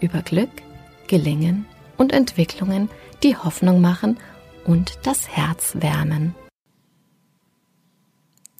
über Glück, Gelingen und Entwicklungen, die Hoffnung machen und das Herz wärmen.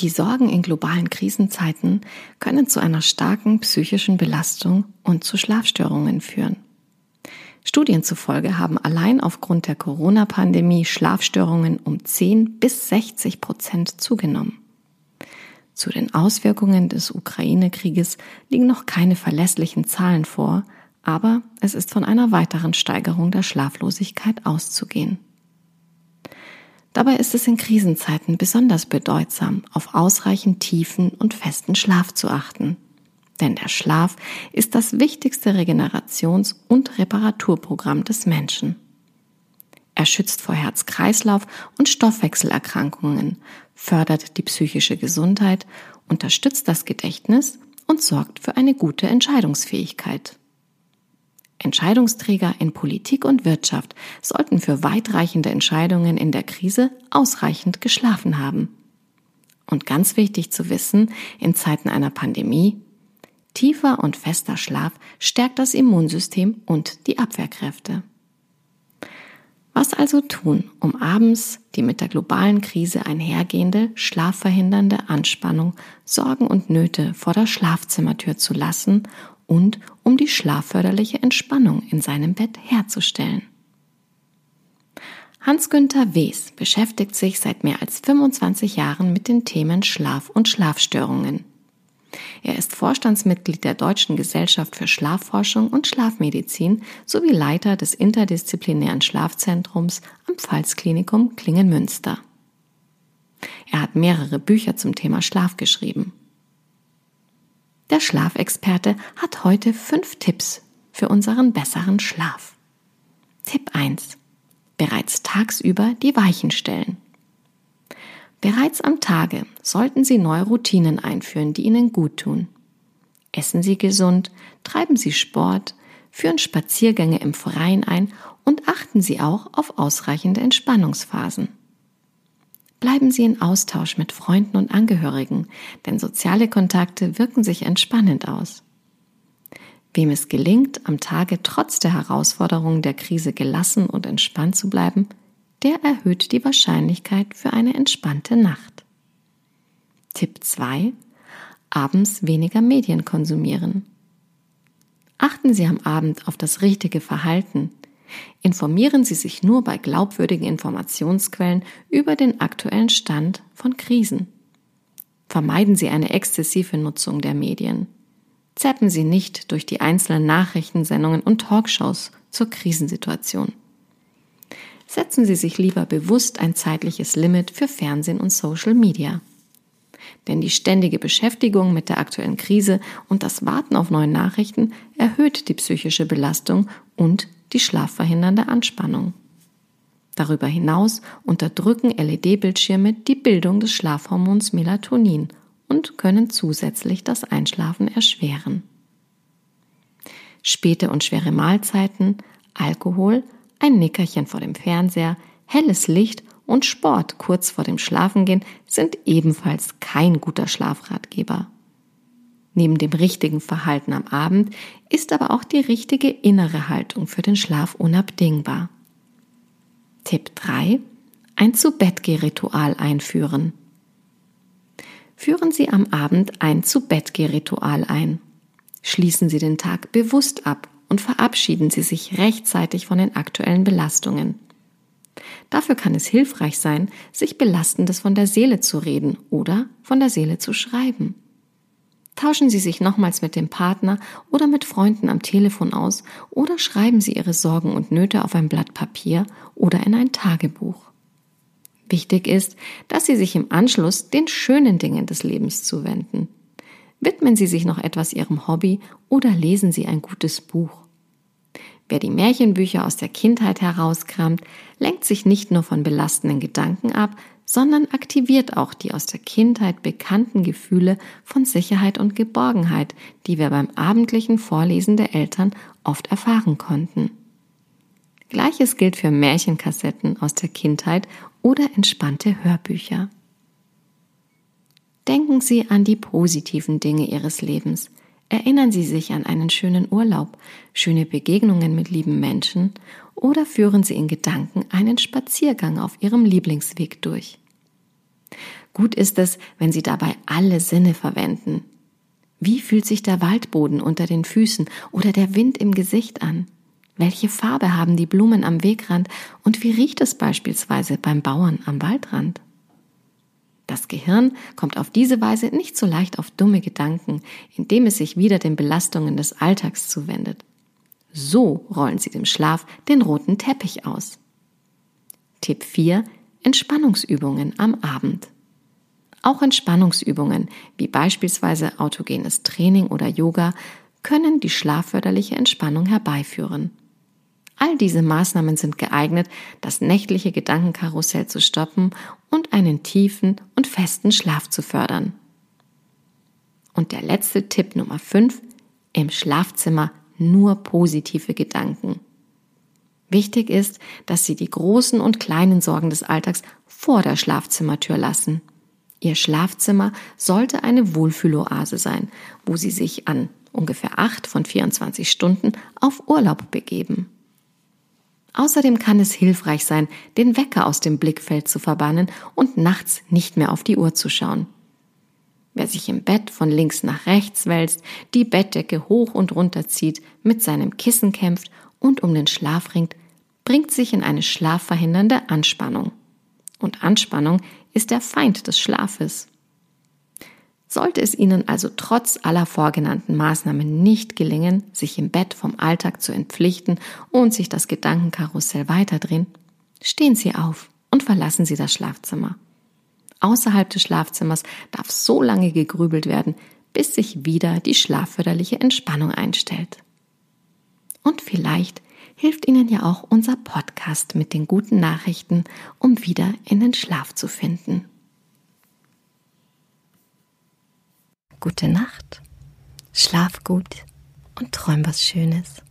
Die Sorgen in globalen Krisenzeiten können zu einer starken psychischen Belastung und zu Schlafstörungen führen. Studien zufolge haben allein aufgrund der Corona-Pandemie Schlafstörungen um 10 bis 60 Prozent zugenommen. Zu den Auswirkungen des Ukraine-Krieges liegen noch keine verlässlichen Zahlen vor, aber es ist von einer weiteren Steigerung der Schlaflosigkeit auszugehen. Dabei ist es in Krisenzeiten besonders bedeutsam, auf ausreichend tiefen und festen Schlaf zu achten. Denn der Schlaf ist das wichtigste Regenerations- und Reparaturprogramm des Menschen. Er schützt vor Herz-Kreislauf- und Stoffwechselerkrankungen, fördert die psychische Gesundheit, unterstützt das Gedächtnis und sorgt für eine gute Entscheidungsfähigkeit. Entscheidungsträger in Politik und Wirtschaft sollten für weitreichende Entscheidungen in der Krise ausreichend geschlafen haben. Und ganz wichtig zu wissen, in Zeiten einer Pandemie, tiefer und fester Schlaf stärkt das Immunsystem und die Abwehrkräfte. Was also tun, um abends die mit der globalen Krise einhergehende schlafverhindernde Anspannung, Sorgen und Nöte vor der Schlafzimmertür zu lassen und um die schlafförderliche Entspannung in seinem Bett herzustellen. Hans-Günther Wes beschäftigt sich seit mehr als 25 Jahren mit den Themen Schlaf und Schlafstörungen. Er ist Vorstandsmitglied der Deutschen Gesellschaft für Schlafforschung und Schlafmedizin sowie Leiter des interdisziplinären Schlafzentrums am Pfalzklinikum Klingenmünster. Er hat mehrere Bücher zum Thema Schlaf geschrieben. Der Schlafexperte hat heute fünf Tipps für unseren besseren Schlaf. Tipp 1. Bereits tagsüber die Weichen stellen. Bereits am Tage sollten Sie neue Routinen einführen, die Ihnen gut tun. Essen Sie gesund, treiben Sie Sport, führen Spaziergänge im Freien ein und achten Sie auch auf ausreichende Entspannungsphasen. Bleiben Sie in Austausch mit Freunden und Angehörigen, denn soziale Kontakte wirken sich entspannend aus. Wem es gelingt, am Tage trotz der Herausforderungen der Krise gelassen und entspannt zu bleiben, der erhöht die Wahrscheinlichkeit für eine entspannte Nacht. Tipp 2. Abends weniger Medien konsumieren. Achten Sie am Abend auf das richtige Verhalten, Informieren Sie sich nur bei glaubwürdigen Informationsquellen über den aktuellen Stand von Krisen. Vermeiden Sie eine exzessive Nutzung der Medien. Zappen Sie nicht durch die einzelnen Nachrichtensendungen und Talkshows zur Krisensituation. Setzen Sie sich lieber bewusst ein zeitliches Limit für Fernsehen und Social Media. Denn die ständige Beschäftigung mit der aktuellen Krise und das Warten auf neue Nachrichten erhöht die psychische Belastung und die schlafverhindernde Anspannung. Darüber hinaus unterdrücken LED-Bildschirme die Bildung des Schlafhormons Melatonin und können zusätzlich das Einschlafen erschweren. Späte und schwere Mahlzeiten, Alkohol, ein Nickerchen vor dem Fernseher, helles Licht und Sport kurz vor dem Schlafengehen sind ebenfalls kein guter Schlafratgeber. Neben dem richtigen Verhalten am Abend ist aber auch die richtige innere Haltung für den Schlaf unabdingbar. Tipp 3. Ein Zu-Bett-Geh-Ritual einführen. Führen Sie am Abend ein Zu-Bett-Geh-Ritual ein. Schließen Sie den Tag bewusst ab und verabschieden Sie sich rechtzeitig von den aktuellen Belastungen. Dafür kann es hilfreich sein, sich Belastendes von der Seele zu reden oder von der Seele zu schreiben. Tauschen Sie sich nochmals mit dem Partner oder mit Freunden am Telefon aus oder schreiben Sie Ihre Sorgen und Nöte auf ein Blatt Papier oder in ein Tagebuch. Wichtig ist, dass Sie sich im Anschluss den schönen Dingen des Lebens zuwenden. Widmen Sie sich noch etwas Ihrem Hobby oder lesen Sie ein gutes Buch. Wer die Märchenbücher aus der Kindheit herauskramt, lenkt sich nicht nur von belastenden Gedanken ab, sondern aktiviert auch die aus der Kindheit bekannten Gefühle von Sicherheit und Geborgenheit, die wir beim abendlichen Vorlesen der Eltern oft erfahren konnten. Gleiches gilt für Märchenkassetten aus der Kindheit oder entspannte Hörbücher. Denken Sie an die positiven Dinge Ihres Lebens. Erinnern Sie sich an einen schönen Urlaub, schöne Begegnungen mit lieben Menschen oder führen Sie in Gedanken einen Spaziergang auf Ihrem Lieblingsweg durch. Gut ist es, wenn Sie dabei alle Sinne verwenden. Wie fühlt sich der Waldboden unter den Füßen oder der Wind im Gesicht an? Welche Farbe haben die Blumen am Wegrand und wie riecht es beispielsweise beim Bauern am Waldrand? Das Gehirn kommt auf diese Weise nicht so leicht auf dumme Gedanken, indem es sich wieder den Belastungen des Alltags zuwendet. So rollen Sie dem Schlaf den roten Teppich aus. Tipp 4. Entspannungsübungen am Abend. Auch Entspannungsübungen, wie beispielsweise autogenes Training oder Yoga, können die schlafförderliche Entspannung herbeiführen. All diese Maßnahmen sind geeignet, das nächtliche Gedankenkarussell zu stoppen und einen tiefen und festen Schlaf zu fördern. Und der letzte Tipp Nummer 5, im Schlafzimmer nur positive Gedanken. Wichtig ist, dass Sie die großen und kleinen Sorgen des Alltags vor der Schlafzimmertür lassen. Ihr Schlafzimmer sollte eine Wohlfühloase sein, wo Sie sich an ungefähr acht von 24 Stunden auf Urlaub begeben. Außerdem kann es hilfreich sein, den Wecker aus dem Blickfeld zu verbannen und nachts nicht mehr auf die Uhr zu schauen. Wer sich im Bett von links nach rechts wälzt, die Bettdecke hoch und runter zieht, mit seinem Kissen kämpft und um den Schlaf ringt, bringt sich in eine schlafverhindernde Anspannung. Und Anspannung ist der Feind des Schlafes. Sollte es Ihnen also trotz aller vorgenannten Maßnahmen nicht gelingen, sich im Bett vom Alltag zu entpflichten und sich das Gedankenkarussell weiterdrehen, stehen Sie auf und verlassen Sie das Schlafzimmer. Außerhalb des Schlafzimmers darf so lange gegrübelt werden, bis sich wieder die schlafförderliche Entspannung einstellt. Und vielleicht hilft Ihnen ja auch unser Podcast mit den guten Nachrichten, um wieder in den Schlaf zu finden. Gute Nacht, schlaf gut und träum was Schönes.